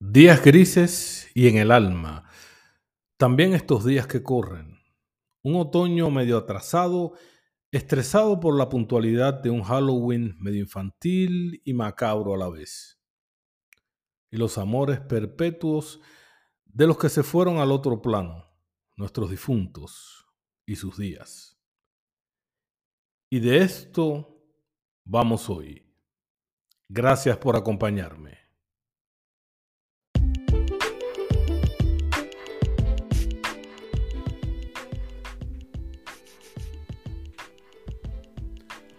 Días grises y en el alma. También estos días que corren. Un otoño medio atrasado, estresado por la puntualidad de un Halloween medio infantil y macabro a la vez. Y los amores perpetuos de los que se fueron al otro plano, nuestros difuntos y sus días. Y de esto vamos hoy. Gracias por acompañarme.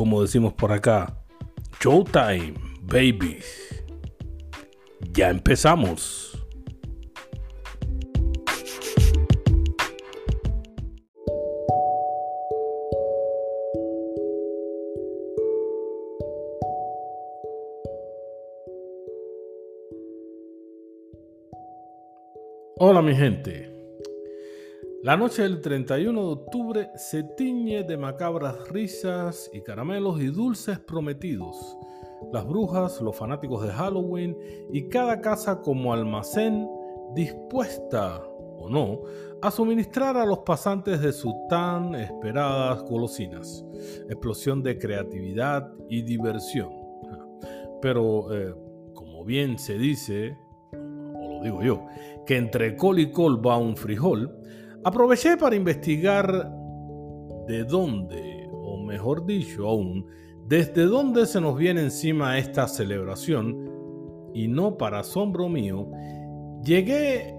como decimos por acá, Showtime, baby. Ya empezamos. Hola mi gente, la noche del 31 de octubre se tiñe de macabras risas y caramelos y dulces prometidos. Las brujas, los fanáticos de Halloween y cada casa como almacén dispuesta o no a suministrar a los pasantes de sus tan esperadas golosinas. Explosión de creatividad y diversión. Pero, eh, como bien se dice, o lo digo yo, que entre col y col va un frijol, Aproveché para investigar de dónde, o mejor dicho aún, desde dónde se nos viene encima esta celebración, y no para asombro mío, llegué,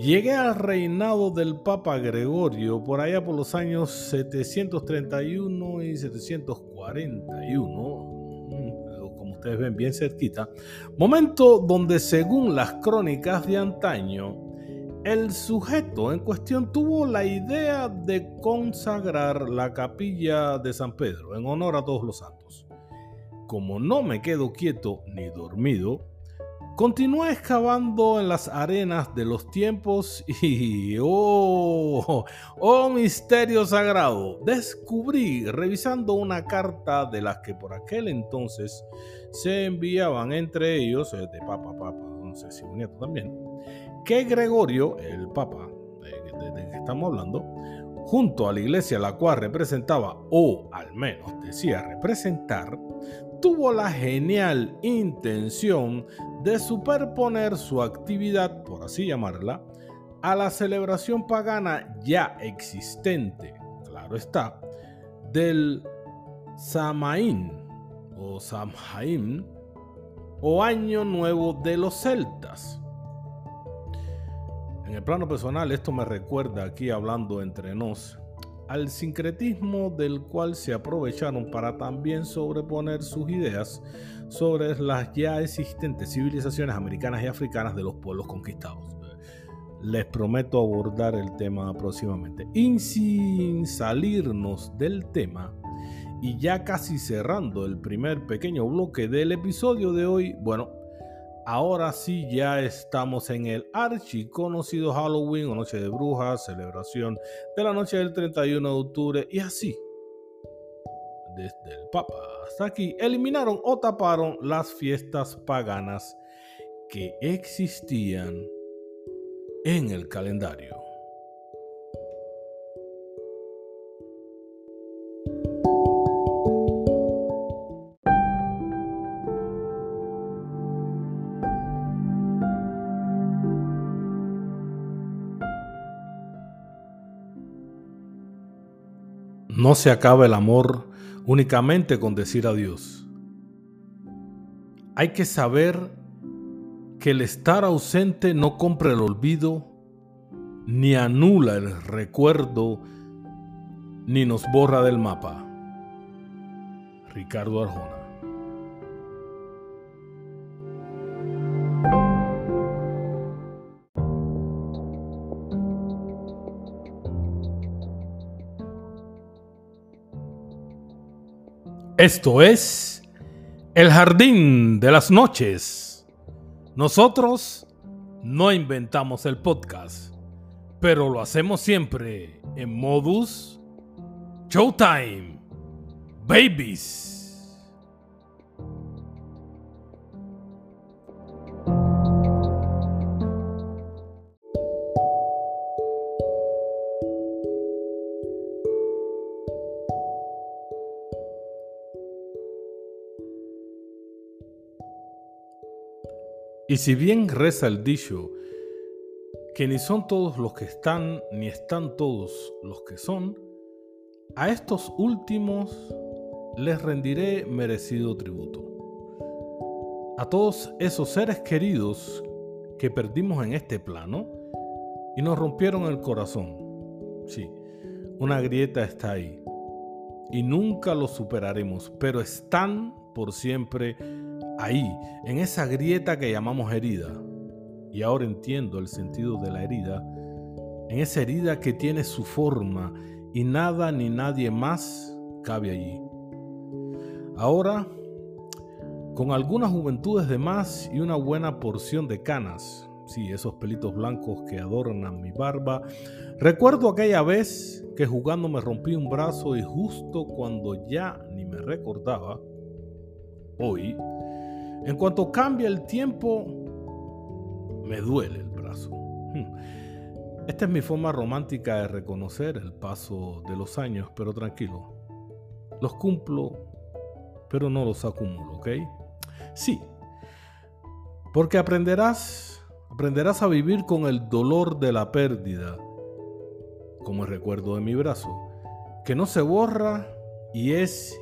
llegué al reinado del Papa Gregorio por allá por los años 731 y 741, mm, como ustedes ven bien cerquita, momento donde según las crónicas de antaño, el sujeto en cuestión tuvo la idea de consagrar la capilla de San Pedro en honor a todos los santos. Como no me quedo quieto ni dormido, continué excavando en las arenas de los tiempos y, oh, oh misterio sagrado, descubrí, revisando una carta de las que por aquel entonces se enviaban entre ellos, eh, de Papa Papa, no sé si también, que Gregorio, el Papa de, que estamos hablando, junto a la iglesia la cual representaba, o al menos decía representar, tuvo la genial intención de superponer su actividad, por así llamarla, a la celebración pagana ya existente, claro está, del Samaín o Samhain o Año Nuevo de los Celtas en el plano personal, esto me recuerda aquí hablando entre nos al sincretismo del cual se aprovecharon para también sobreponer sus ideas sobre las ya existentes civilizaciones americanas y africanas de los pueblos conquistados. Les prometo abordar el tema próximamente. Y sin salirnos del tema, y ya casi cerrando el primer pequeño bloque del episodio de hoy, bueno, Ahora sí ya estamos en el archi conocido Halloween o Noche de Brujas, celebración de la noche del 31 de octubre y así. Desde el Papa hasta aquí eliminaron o taparon las fiestas paganas que existían en el calendario. No se acaba el amor únicamente con decir adiós. Hay que saber que el estar ausente no compra el olvido, ni anula el recuerdo, ni nos borra del mapa. Ricardo Arjona. Esto es El Jardín de las Noches. Nosotros no inventamos el podcast, pero lo hacemos siempre en modus Showtime. Babies. Y si bien reza el dicho, que ni son todos los que están, ni están todos los que son, a estos últimos les rendiré merecido tributo. A todos esos seres queridos que perdimos en este plano y nos rompieron el corazón. Sí, una grieta está ahí y nunca lo superaremos, pero están por siempre ahí, en esa grieta que llamamos herida. Y ahora entiendo el sentido de la herida, en esa herida que tiene su forma y nada ni nadie más cabe allí. Ahora, con algunas juventudes de más y una buena porción de canas, sí, esos pelitos blancos que adornan mi barba, recuerdo aquella vez que jugando me rompí un brazo y justo cuando ya ni me recordaba, hoy, en cuanto cambia el tiempo, me duele el brazo. Hmm. Esta es mi forma romántica de reconocer el paso de los años, pero tranquilo. Los cumplo, pero no los acumulo, ¿ok? Sí, porque aprenderás, aprenderás a vivir con el dolor de la pérdida, como el recuerdo de mi brazo, que no se borra y es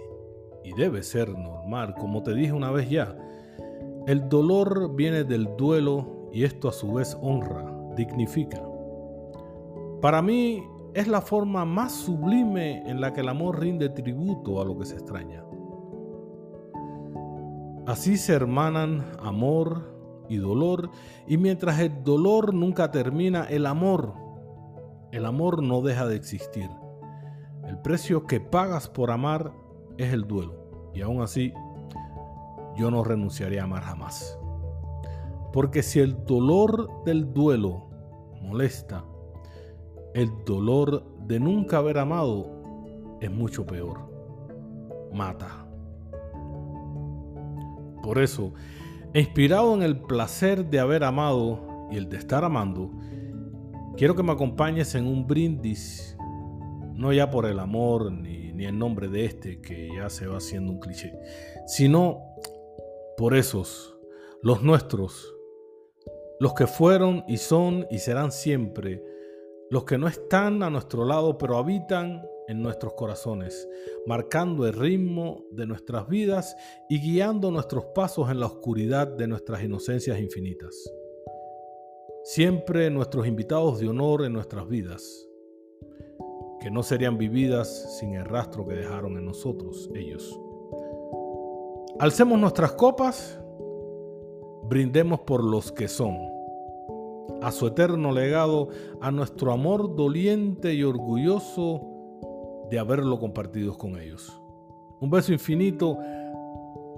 y debe ser normal, como te dije una vez ya. El dolor viene del duelo y esto a su vez honra, dignifica. Para mí es la forma más sublime en la que el amor rinde tributo a lo que se extraña. Así se hermanan amor y dolor y mientras el dolor nunca termina, el amor, el amor no deja de existir. El precio que pagas por amar es el duelo y aún así yo no renunciaría a amar jamás. Porque si el dolor del duelo molesta, el dolor de nunca haber amado es mucho peor. Mata. Por eso, inspirado en el placer de haber amado y el de estar amando, quiero que me acompañes en un brindis, no ya por el amor ni, ni el nombre de este que ya se va haciendo un cliché, sino por esos, los nuestros, los que fueron y son y serán siempre, los que no están a nuestro lado pero habitan en nuestros corazones, marcando el ritmo de nuestras vidas y guiando nuestros pasos en la oscuridad de nuestras inocencias infinitas. Siempre nuestros invitados de honor en nuestras vidas, que no serían vividas sin el rastro que dejaron en nosotros ellos. Alcemos nuestras copas, brindemos por los que son, a su eterno legado, a nuestro amor doliente y orgulloso de haberlo compartido con ellos. Un beso infinito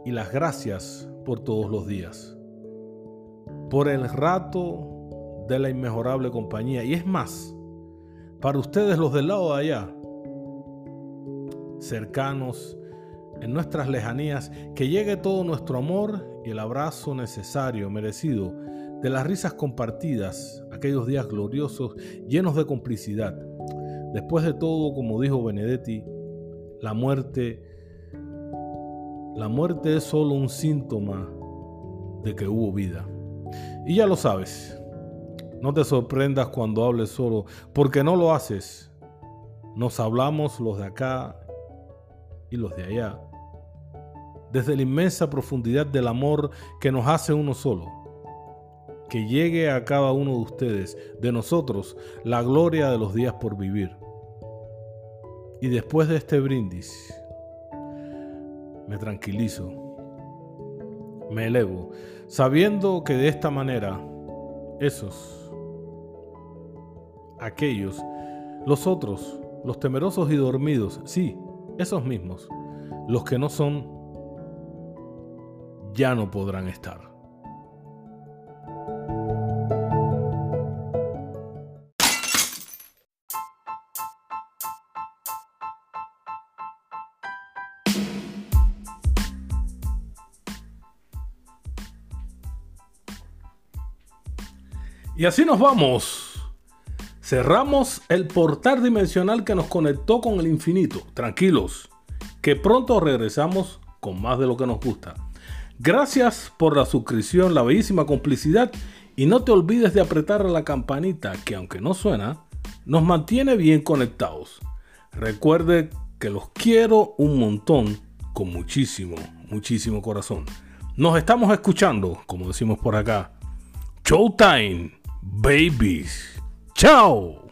y las gracias por todos los días, por el rato de la inmejorable compañía. Y es más, para ustedes los del lado de allá, cercanos, en nuestras lejanías, que llegue todo nuestro amor y el abrazo necesario, merecido, de las risas compartidas, aquellos días gloriosos, llenos de complicidad. Después de todo, como dijo Benedetti, la muerte, la muerte es solo un síntoma de que hubo vida. Y ya lo sabes, no te sorprendas cuando hables solo, porque no lo haces. Nos hablamos los de acá y los de allá desde la inmensa profundidad del amor que nos hace uno solo. Que llegue a cada uno de ustedes, de nosotros, la gloria de los días por vivir. Y después de este brindis, me tranquilizo, me elevo, sabiendo que de esta manera, esos, aquellos, los otros, los temerosos y dormidos, sí, esos mismos, los que no son ya no podrán estar. Y así nos vamos. Cerramos el portal dimensional que nos conectó con el infinito. Tranquilos, que pronto regresamos con más de lo que nos gusta. Gracias por la suscripción, la bellísima complicidad y no te olvides de apretar la campanita que aunque no suena, nos mantiene bien conectados. Recuerde que los quiero un montón con muchísimo, muchísimo corazón. Nos estamos escuchando, como decimos por acá. Showtime. babies. Ciao!